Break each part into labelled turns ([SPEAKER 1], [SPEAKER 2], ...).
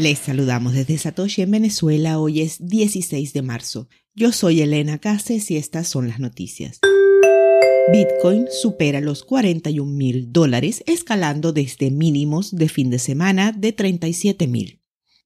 [SPEAKER 1] Les saludamos desde Satoshi en Venezuela. Hoy es 16 de marzo. Yo soy Elena Cases y estas son las noticias. Bitcoin supera los 41 mil dólares, escalando desde mínimos de fin de semana de 37 mil.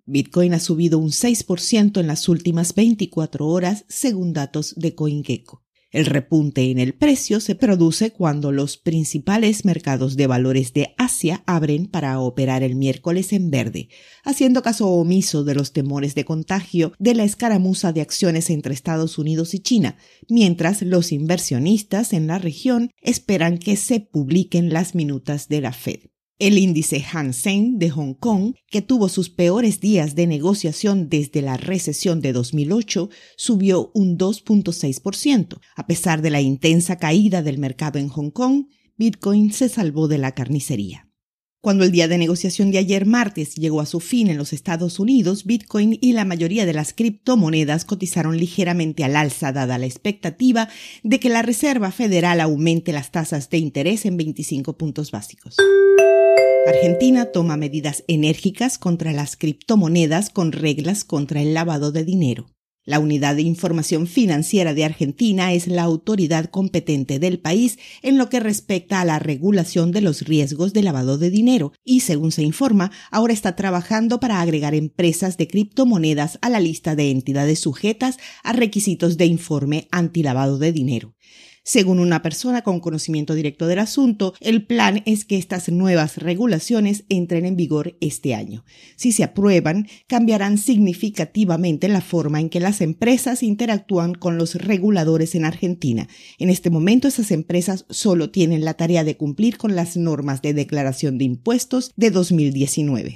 [SPEAKER 1] Bitcoin ha subido un 6% en las últimas 24 horas, según datos de CoinGecko. El repunte en el precio se produce cuando los principales mercados de valores de Asia abren para operar el miércoles en verde, haciendo caso omiso de los temores de contagio de la escaramuza de acciones entre Estados Unidos y China, mientras los inversionistas en la región esperan que se publiquen las minutas de la Fed. El índice Hang Seng de Hong Kong, que tuvo sus peores días de negociación desde la recesión de 2008, subió un 2.6%. A pesar de la intensa caída del mercado en Hong Kong, Bitcoin se salvó de la carnicería. Cuando el día de negociación de ayer martes llegó a su fin en los Estados Unidos, Bitcoin y la mayoría de las criptomonedas cotizaron ligeramente al alza dada la expectativa de que la Reserva Federal aumente las tasas de interés en 25 puntos básicos. Argentina toma medidas enérgicas contra las criptomonedas con reglas contra el lavado de dinero. La Unidad de Información Financiera de Argentina es la autoridad competente del país en lo que respecta a la regulación de los riesgos de lavado de dinero y, según se informa, ahora está trabajando para agregar empresas de criptomonedas a la lista de entidades sujetas a requisitos de informe antilavado de dinero. Según una persona con conocimiento directo del asunto, el plan es que estas nuevas regulaciones entren en vigor este año. Si se aprueban, cambiarán significativamente la forma en que las empresas interactúan con los reguladores en Argentina. En este momento, esas empresas solo tienen la tarea de cumplir con las normas de declaración de impuestos de 2019.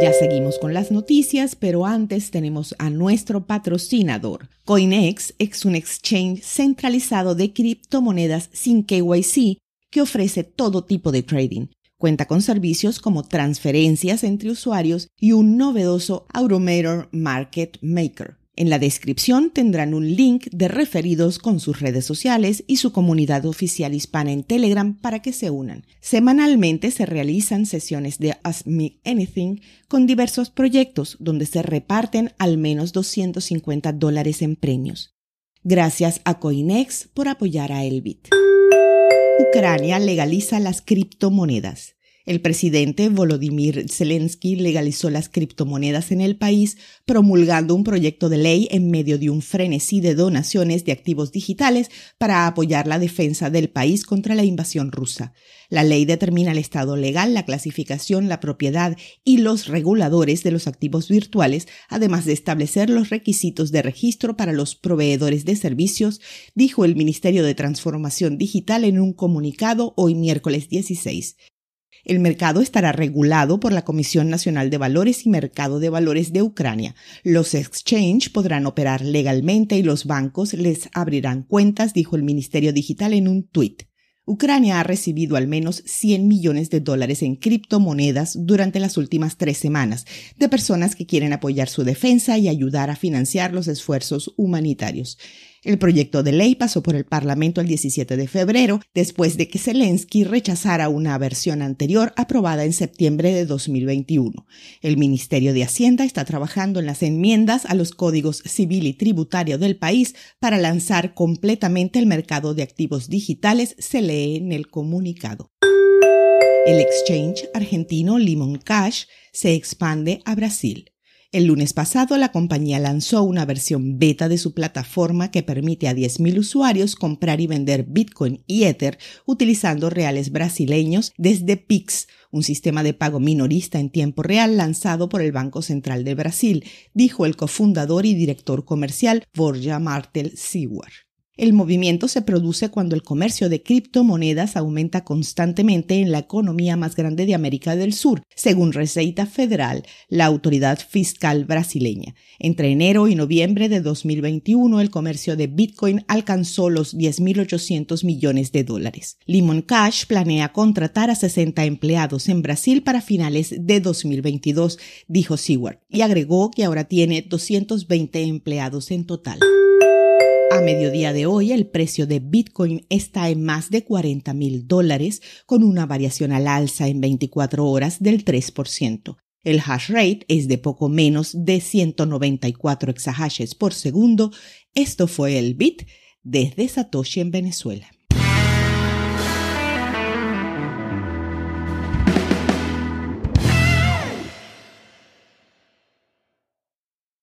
[SPEAKER 1] Ya seguimos con las noticias, pero antes tenemos a nuestro patrocinador. CoinEx es un exchange centralizado de criptomonedas sin KYC que ofrece todo tipo de trading. Cuenta con servicios como transferencias entre usuarios y un novedoso Automator Market Maker. En la descripción tendrán un link de referidos con sus redes sociales y su comunidad oficial hispana en Telegram para que se unan. Semanalmente se realizan sesiones de Ask Me Anything con diversos proyectos donde se reparten al menos 250 dólares en premios. Gracias a Coinex por apoyar a Elbit. Ucrania legaliza las criptomonedas. El presidente Volodymyr Zelensky legalizó las criptomonedas en el país, promulgando un proyecto de ley en medio de un frenesí de donaciones de activos digitales para apoyar la defensa del país contra la invasión rusa. La ley determina el estado legal, la clasificación, la propiedad y los reguladores de los activos virtuales, además de establecer los requisitos de registro para los proveedores de servicios, dijo el Ministerio de Transformación Digital en un comunicado hoy miércoles 16. El mercado estará regulado por la Comisión Nacional de Valores y Mercado de Valores de Ucrania. Los exchange podrán operar legalmente y los bancos les abrirán cuentas, dijo el Ministerio Digital en un tuit. Ucrania ha recibido al menos 100 millones de dólares en criptomonedas durante las últimas tres semanas de personas que quieren apoyar su defensa y ayudar a financiar los esfuerzos humanitarios. El proyecto de ley pasó por el Parlamento el 17 de febrero, después de que Zelensky rechazara una versión anterior aprobada en septiembre de 2021. El Ministerio de Hacienda está trabajando en las enmiendas a los códigos civil y tributario del país para lanzar completamente el mercado de activos digitales, se lee en el comunicado. El exchange argentino Limon Cash se expande a Brasil. El lunes pasado, la compañía lanzó una versión beta de su plataforma que permite a 10.000 usuarios comprar y vender Bitcoin y Ether utilizando reales brasileños desde Pix, un sistema de pago minorista en tiempo real lanzado por el Banco Central de Brasil, dijo el cofundador y director comercial Borja Martel Seward. El movimiento se produce cuando el comercio de criptomonedas aumenta constantemente en la economía más grande de América del Sur, según Receita Federal, la autoridad fiscal brasileña. Entre enero y noviembre de 2021, el comercio de Bitcoin alcanzó los 10.800 millones de dólares. Limon Cash planea contratar a 60 empleados en Brasil para finales de 2022, dijo Seward, y agregó que ahora tiene 220 empleados en total. A mediodía de hoy, el precio de Bitcoin está en más de 40 mil dólares, con una variación al alza en 24 horas del 3%. El hash rate es de poco menos de 194 exahashes por segundo. Esto fue el bit desde Satoshi en Venezuela.